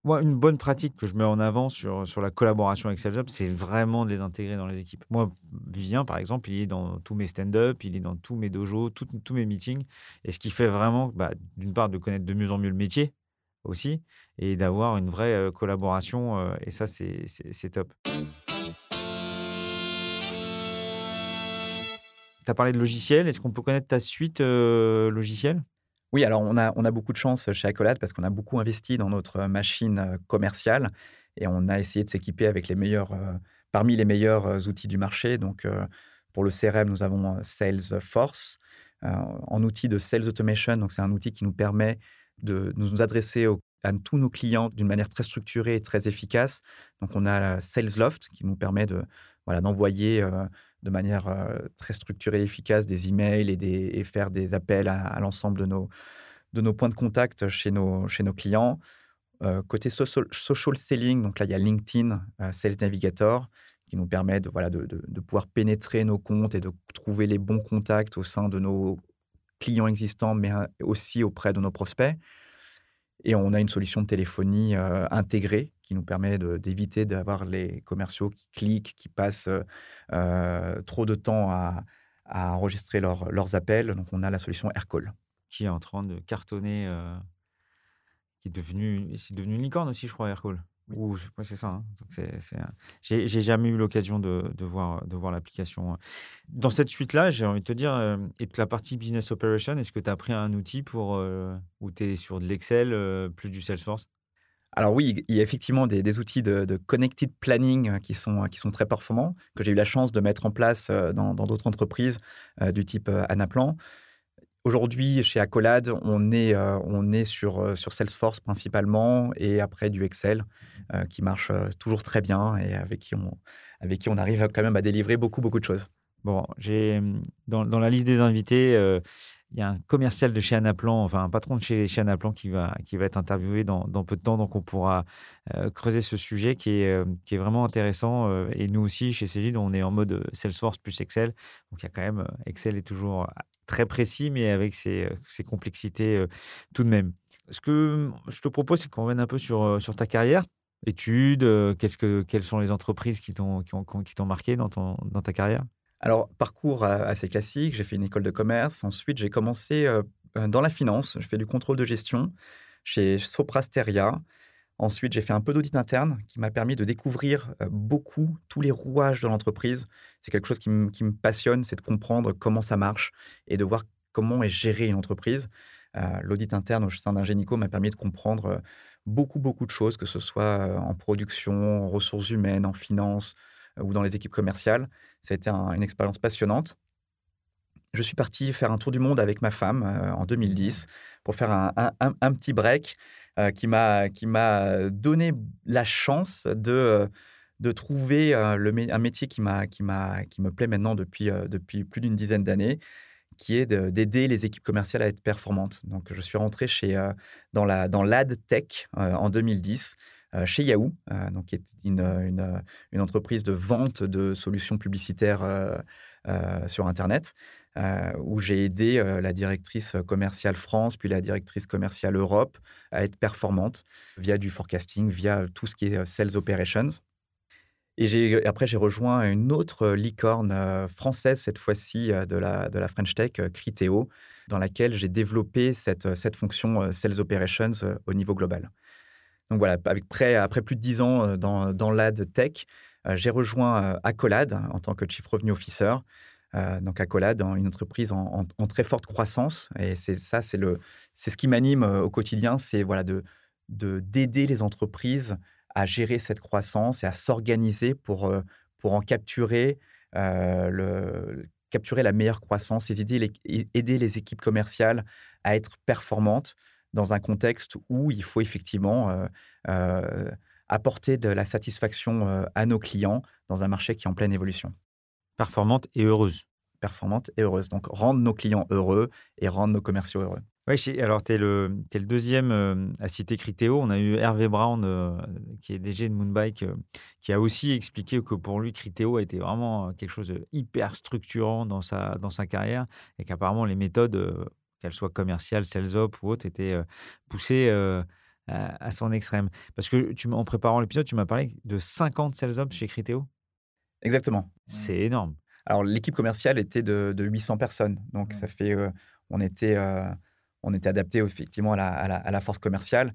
Moi, une bonne pratique que je mets en avant sur, sur la collaboration avec SalesUp, c'est vraiment de les intégrer dans les équipes. Moi, Vivien, par exemple, il est dans tous mes stand-up, il est dans tous mes dojos, tous mes meetings. Et ce qui fait vraiment, bah, d'une part, de connaître de mieux en mieux le métier aussi, et d'avoir une vraie collaboration. et ça, c'est top. Tu as parlé de logiciel. Est-ce qu'on peut connaître ta suite euh, logicielle? Oui, alors on a, beaucoup de chance chez Accolade parce qu'on a beaucoup investi dans notre machine euh, commerciale et on a essayé de s'équiper avec les meilleurs, euh, parmi les meilleurs outils du marché. Donc, pour le CRM, nous avons Salesforce. en outil de Sales Automation, donc c'est un outil qui nous permet de nous adresser à tous nos clients d'une manière très structurée et très efficace. Donc, on a SalesLoft qui nous permet de, voilà, d'envoyer de manière très structurée et efficace des emails et, des, et faire des appels à, l'ensemble de nos, de nos points de contact chez nos, chez nos clients. côté social, selling, donc là, il y a LinkedIn, Sales Navigator, qui nous permet de, voilà, de, de, pouvoir pénétrer nos comptes et de trouver les bons contacts au sein de nos clients existants, mais aussi auprès de nos prospects. Et on a une solution de téléphonie intégrée qui nous permet d'éviter d'avoir les commerciaux qui cliquent, qui passent trop de temps à, enregistrer leurs appels. Donc, on a la solution AirCall. Qui est en train de cartonner, qui est devenu, c'est devenu une licorne aussi, je crois, AirCall. Oui, c'est ça. Hein. J'ai jamais eu l'occasion de, de, voir, de voir l'application. Dans cette suite-là, j'ai envie de te dire, et toute la partie business operation, est-ce que tu as pris un outil pour où tu es sur de l'Excel plus du Salesforce? Alors oui, il y a effectivement des, outils de, connected planning qui sont, qui sont très performants, que j'ai eu la chance de mettre en place dans d'autres entreprises du type Anaplan. Aujourd'hui, chez Accolade, on est, on est sur, sur Salesforce principalement et après du Excel qui marche toujours très bien et avec qui, on, avec qui on arrive quand même à délivrer beaucoup, beaucoup de choses. Bon, j'ai dans, dans, la liste des invités, il y a un commercial de chez Anaplan, enfin un patron de chez, chez Anaplan qui va, qui va être interviewé dans, dans peu de temps. Donc, on pourra euh, creuser ce sujet qui est, euh, qui est vraiment intéressant. Euh, et nous aussi, chez Cégide, on est en mode Salesforce plus Excel. Donc, il y a quand même, Excel est toujours très précis, mais avec ses, ses complexités tout de même. Ce que je te propose, c'est qu'on revienne un peu sur, sur ta carrière études, qu'est-ce que, quelles sont les entreprises qui t'ont, qui, marqué dans, dans ta carrière? Alors, parcours assez classique, j'ai fait une école de commerce. Ensuite, j'ai commencé dans la finance. Je fais du contrôle de gestion chez Soprasteria. Ensuite, j'ai fait un peu d'audit interne qui m'a permis de découvrir beaucoup tous les rouages de l'entreprise. C'est quelque chose qui, me passionne, c'est de comprendre comment ça marche et de voir comment est gérée une entreprise. L'audit interne au sein d'un Génico m'a permis de comprendre beaucoup, beaucoup de choses, que ce soit en production, en ressources humaines, en finance ou dans les équipes commerciales. Ça a été une expérience passionnante. Je suis parti faire un tour du monde avec ma femme euh, en 2010 pour faire un, petit break euh, qui m'a donné la chance de, de trouver euh, un métier qui, qui, qui me plaît maintenant depuis, depuis plus d'une dizaine d'années, qui est d'aider les équipes commerciales à être performantes. Donc, je suis rentré chez, dans l'ad dans tech en 2010 euh, chez Yahoo, euh, donc qui est une, une, entreprise de vente de solutions publicitaires euh, sur Internet. où j'ai aidé la directrice commerciale France, puis la directrice commerciale Europe à être performante via du forecasting, via tout ce qui est sales operations. Et après, j'ai rejoint une autre licorne française, cette fois-ci de la, de la French Tech, Criteo, dans laquelle j'ai développé cette, cette fonction Sales Operations au niveau global. Donc voilà, avec près, après plus de dix ans dans, dans l'ad tech, j'ai rejoint Accolade en tant que Chief Revenue Officer. donc Accolade, une entreprise en, très forte croissance. Et c'est ça, c'est ce qui m'anime au quotidien, c'est voilà de d'aider les entreprises à gérer cette croissance et à s'organiser pour pour en capturer le capturer la meilleure croissance et aider les, aider les équipes commerciales à être performantes dans un contexte où il faut effectivement apporter de la satisfaction à nos clients dans un marché qui est en pleine évolution. Performante et heureuse. Performante et heureuse. Donc, rendre nos clients heureux et rendre nos commerciaux heureux. Oui, alors tu es, le deuxième à citer Criteo. On a eu Hervé Brown, qui est DG de Moonbike, qui a aussi expliqué que pour lui, Criteo a été vraiment quelque chose de hyper structurant dans sa, dans sa carrière et qu'apparemment les méthodes qu'elle soit commerciale, sales op ou autre, était poussée à, son extrême. Parce que tu, en préparant l'épisode, tu m'as parlé de 50 sales op chez Criteo. Exactement. C'est énorme. Alors, l'équipe commerciale était de, 800 personnes. Donc, ça fait. on, était, on était adapté effectivement à la, à la, force commerciale.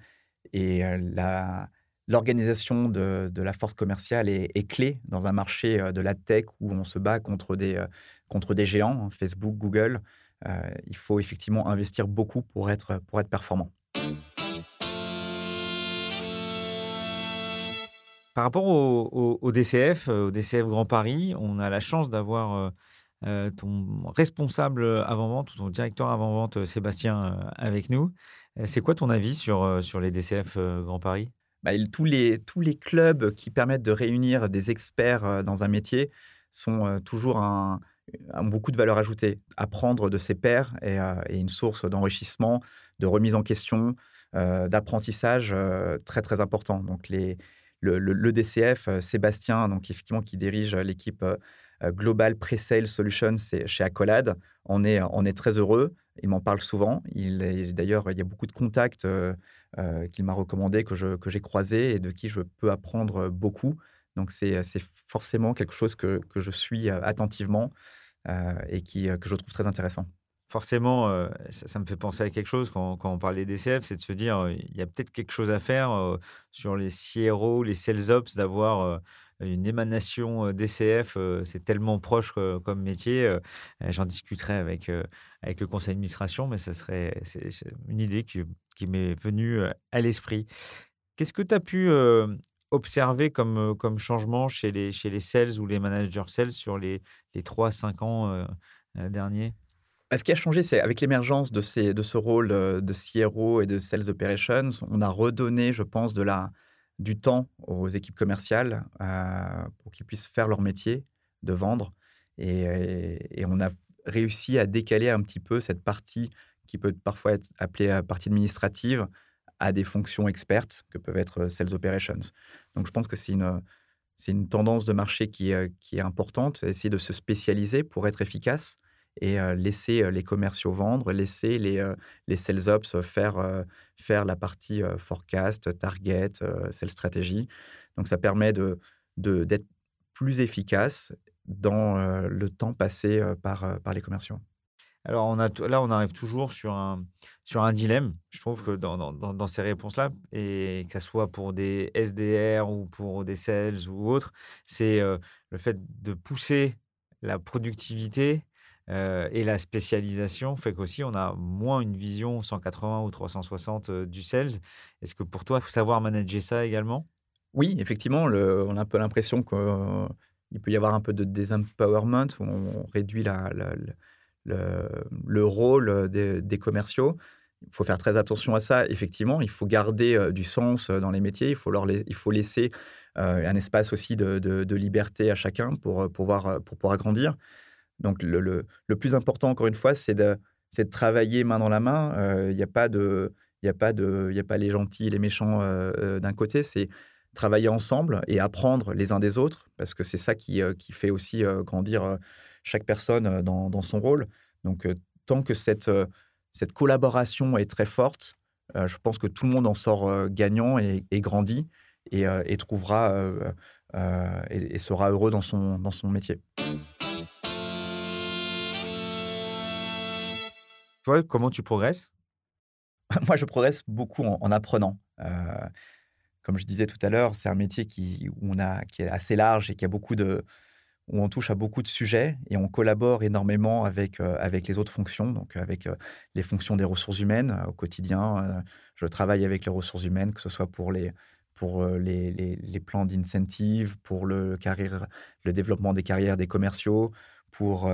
Et la l'organisation de, de, la force commerciale est, est, clé dans un marché de la tech où on se bat contre des, contre des géants, hein, Facebook, Google, euh, il faut effectivement investir beaucoup pour être, pour être performant. Par rapport au, DCF, au DCF Grand Paris, on a la chance d'avoir euh, euh, ton responsable avant-vente ton directeur avant-vente, Sébastien, avec nous. C'est quoi ton avis sur, sur les DCF Grand Paris? Bah, tous, les, tous les clubs qui permettent de réunir des experts dans un métier sont toujours un, beaucoup de valeur ajoutée. Apprendre de ses pairs est, une source d'enrichissement, de remise en question, d'apprentissage très très important. Donc les, le, DCF, Sébastien, donc effectivement qui dirige l'équipe Global Pre-Sale Solutions chez Accolade, on est, on est très heureux. Il m'en parle souvent. Il d'ailleurs, il y a beaucoup de contacts qu'il m'a recommandé, que, je, que j'ai croisés et de qui je peux apprendre beaucoup. Donc c'est, forcément quelque chose que, que je suis attentivement et qui, que je trouve très intéressant forcément, ça, me fait penser à quelque chose quand, on parle des DCF, c'est de se dire, il y a peut-être quelque chose à faire sur les CRO, les Sales Ops, d'avoir une émanation DCF. c'est tellement proche comme métier. J'en discuterai avec, avec le conseil d'administration, mais ce serait une idée qui, qui m'est venue à l'esprit. Qu'est-ce que tu as pu observer comme, comme changement chez les, chez les sales ou les managers sales sur les, les 3-5 ans derniers? Ce qui a changé, c'est avec l'émergence de, ce rôle euh, de CRO et de Sales Operations, on a redonné, je pense, du temps aux équipes commerciales euh, pour qu'ils puissent faire leur métier de vendre. Et, on a réussi à décaler un petit peu cette partie qui peut parfois être appelée euh, partie administrative à des fonctions expertes que peuvent être Sales Operations. Donc je pense que c'est une, tendance de marché qui est importante, essayer de se spécialiser pour être efficace et laisser les commerciaux vendre, laisser les, les sales ops faire, faire la partie forecast, target, sales stratégie. Donc ça permet de, d'être plus efficace dans le temps passé par, par les commerciaux. Alors on a, là, on arrive toujours sur un, sur un dilemme, je trouve, que dans, dans, dans ces réponses-là, et que ce soit pour des SDR ou pour des sales ou autres, c'est le fait de pousser la productivité euh, et la spécialisation fait qu'aussi on a moins une vision 180 ou 360 euh, du sales. Est-ce que pour toi, il faut savoir manager ça également? Oui, effectivement, on a un peu l'impression qu'il peut y avoir un peu de désempowerment, où on réduit la, le, rôle des, commerciaux. Il faut faire très attention à ça. Effectivement, il faut garder euh, du sens dans les métiers. Il faut, leur il faut laisser un espace aussi de, de, liberté à chacun pour pouvoir, pour pouvoir grandir. Donc, le, plus important, encore une fois, c'est de, travailler main dans la main. Il n'y a pas de. Il a, a pas les gentils et les méchants d'un côté, c'est travailler ensemble et apprendre les uns des autres, parce que c'est ça qui, fait aussi grandir chaque personne dans, son rôle. Donc, tant que cette, collaboration est très forte, je pense que tout le monde en sort gagnant et, grandit et, et trouvera et, et, sera heureux dans son, dans son métier. Comment tu progresses? Moi, je progresse beaucoup en, apprenant. Euh, comme je disais tout à l'heure, c'est un métier qui, où on a, qui est assez large et qui a beaucoup de, où on touche à beaucoup de sujets et on collabore énormément avec, euh, avec les autres fonctions, donc avec euh, les fonctions des ressources humaines au quotidien. je travaille avec les ressources humaines, que ce soit pour les, pour les, les, les plans d'incentive, pour le, carrière, le développement des carrières des commerciaux, pour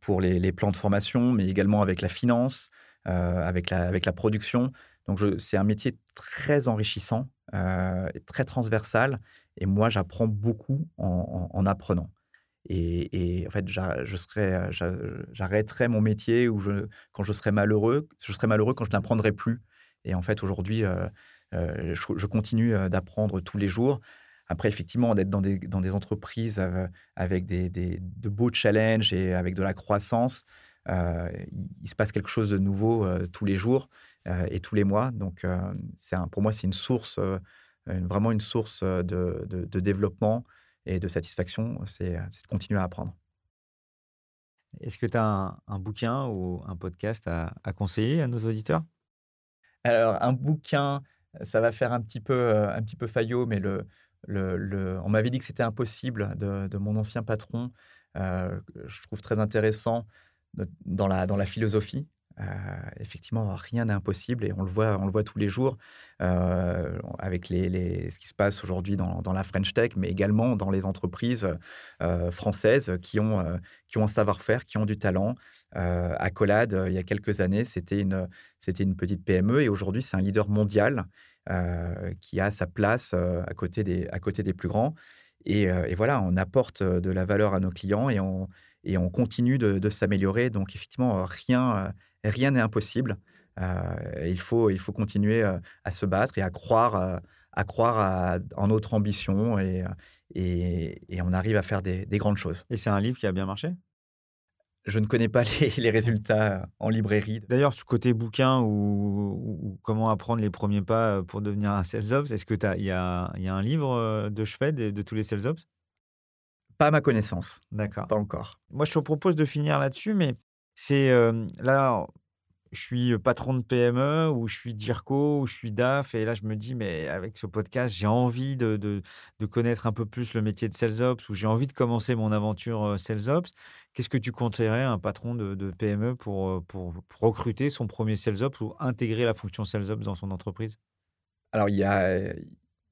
pour les, plans de formation, mais également avec la finance, euh, avec, la, avec la production. Donc, c'est un métier très enrichissant, euh, très transversal. Et moi, j'apprends beaucoup en, apprenant. Et, en fait, j'arrêterai mon métier je, quand je serai malheureux. Je serai malheureux quand je n'apprendrai plus. Et en fait, aujourd'hui, euh, je, continue d'apprendre tous les jours. Après, effectivement, d'être dans des, dans des entreprises euh, avec des, des, de beaux challenges et avec de la croissance, euh, il, se passe quelque chose de nouveau euh, tous les jours et tous les mois. Donc, c'est pour moi, c'est une source, vraiment une source de, de, développement et de satisfaction. C'est de continuer à apprendre. Est-ce que tu as un, bouquin ou un podcast à, à conseiller à nos auditeurs? Alors, un bouquin, ça va faire un petit peu, un petit peu faillot, mais le, on m'avait dit que c'était impossible de, mon ancien patron. Euh, je trouve très intéressant dans, la, dans la philosophie. Euh, effectivement, rien n'est impossible et on le voit, on le voit tous les jours euh, avec les, ce qui se passe aujourd'hui dans, la French Tech, mais également dans les entreprises françaises qui ont, qui ont un savoir-faire, qui ont du talent. Accolade, il y a quelques années, c'était une, c'était une petite PME et aujourd'hui, c'est un leader mondial qui a sa place euh, à, côté des, à côté des plus grands. Et, voilà, on apporte de la valeur à nos clients et on, et on continue de, s'améliorer. Donc, effectivement, rien rien n'est impossible. il, faut, il faut continuer à se battre et à croire, à croire en notre ambition et, et, on arrive à faire des, grandes choses. Et c'est un livre qui a bien marché? Je ne connais pas les, résultats en librairie. D'ailleurs, ce côté bouquin ou, comment apprendre les premiers pas pour devenir un sales ops, est-ce qu'il y, y, a un livre de chevet de, de tous les sales ops? Pas à ma connaissance. D'accord. Pas encore. Moi, je te propose de finir là-dessus, mais c'est là, je suis patron de PME ou je suis DIRCO ou je suis DAF et là je me dis mais avec ce podcast j'ai envie de, de, connaître un peu plus le métier de Sales Ops ou j'ai envie de commencer mon aventure Sales Ops. Qu'est-ce que tu conseillerais à un patron de, PME pour, pour, recruter son premier Sales Ops ou intégrer la fonction Sales Ops dans son entreprise? Alors il y a,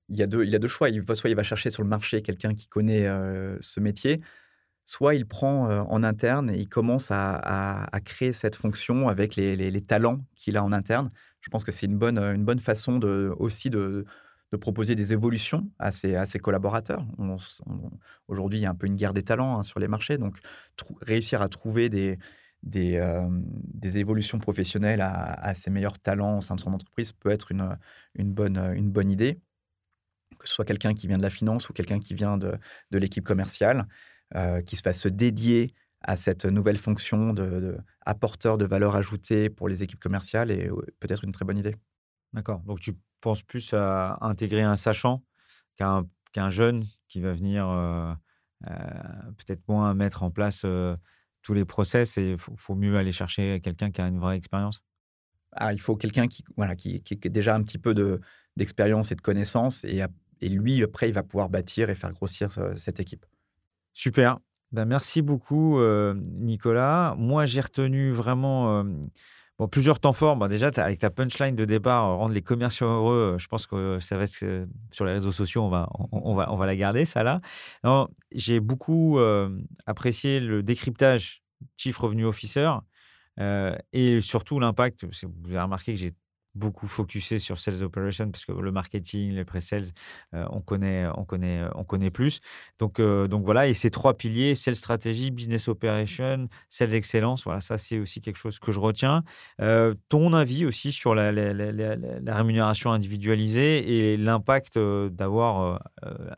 il y, a deux, il y a deux choix. Soit il va chercher sur le marché quelqu'un qui connaît ce métier, soit il prend en interne et il commence à, créer cette fonction avec les, talents qu'il a en interne. Je pense que c'est une bonne, une bonne façon de, aussi de, proposer des évolutions à ses, collaborateurs. Aujourd'hui, il y a un peu une guerre des talents hein, sur les marchés, donc réussir à trouver des, évolutions professionnelles à, ses meilleurs talents au sein de son entreprise peut être une, bonne, idée, que ce soit quelqu'un qui vient de la finance ou quelqu'un qui vient de, de l'équipe commerciale. Euh, qui se dédier à cette nouvelle fonction de, apporteur de valeur ajoutée pour les équipes commerciales est peut-être une très bonne idée. D'accord. Donc tu penses plus à intégrer un sachant qu'un jeune qui va venir euh, euh, peut-être moins mettre en place tous les process et il faut, mieux aller chercher quelqu'un qui a une vraie expérience ah, Il faut quelqu'un qui, voilà, qui, qui, a déjà un petit peu d'expérience et de connaissances et, et lui, après, il va pouvoir bâtir et faire grossir cette équipe. Super. Ben, merci beaucoup, Nicolas. Moi, j'ai retenu vraiment plusieurs temps forts. Ben, déjà, avec ta punchline de départ, rendre les commerciaux heureux, je pense que ça va être sur les réseaux sociaux, on va, on, va, on va la garder, ça là. J'ai beaucoup apprécié le décryptage Chief Revenue Officer et surtout l'impact. Vous avez remarqué que j'ai beaucoup focusé sur sales operation parce que le marketing, les pré-sales, euh, on connaît, on connaît, on connaît plus. Donc, euh, donc voilà, et ces trois piliers, sales stratégie, business operation, sales excellence, voilà, ça c'est aussi quelque chose que je retiens. Euh, ton avis aussi sur la, la, rémunération individualisée et l'impact d'avoir,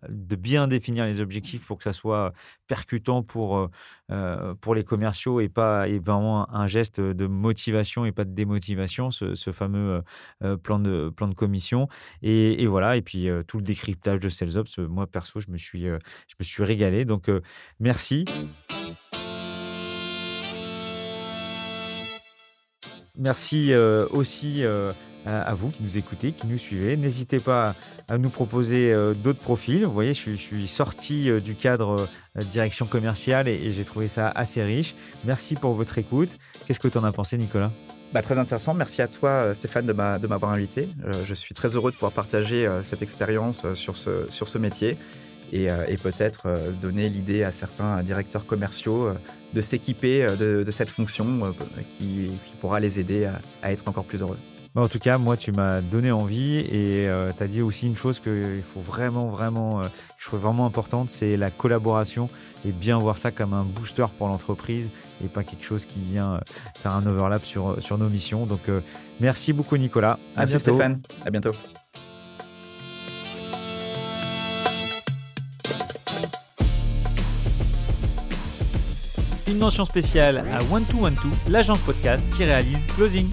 de bien définir les objectifs pour que ça soit percutant pour, pour les commerciaux et pas et vraiment un geste de motivation et pas de démotivation, ce, fameux plan, de, plan de commission. Et, voilà, et puis tout le décryptage de SalesOps, moi perso, je me suis, je me suis régalé. Donc merci. Merci aussi à vous qui nous écoutez, qui nous suivez. N'hésitez pas à nous proposer d'autres profils. Vous voyez, je, suis sorti du cadre direction commerciale et j'ai trouvé ça assez riche. Merci pour votre écoute. Qu'est-ce que tu en as pensé, Nicolas? Bah, très intéressant. Merci à toi, euh, Stéphane, de m'avoir invité. Euh, je suis très heureux de pouvoir partager euh, cette expérience sur ce, sur ce métier et, peut-être donner l'idée à certains directeurs commerciaux de s'équiper de, cette fonction qui, pourra les aider à être encore plus heureux. Bah, en tout cas, moi, tu m'as donné envie et euh, tu as dit aussi une chose qu'il faut vraiment, vraiment, euh, je trouve vraiment importante, c'est la collaboration et bien voir ça comme un booster pour l'entreprise et pas quelque chose qui vient euh, faire un overlap sur, sur nos missions. Donc, merci beaucoup, Nicolas. À merci, Stéphane. À bientôt. Une mention spéciale à One 2 One l'agence podcast qui réalise Closing.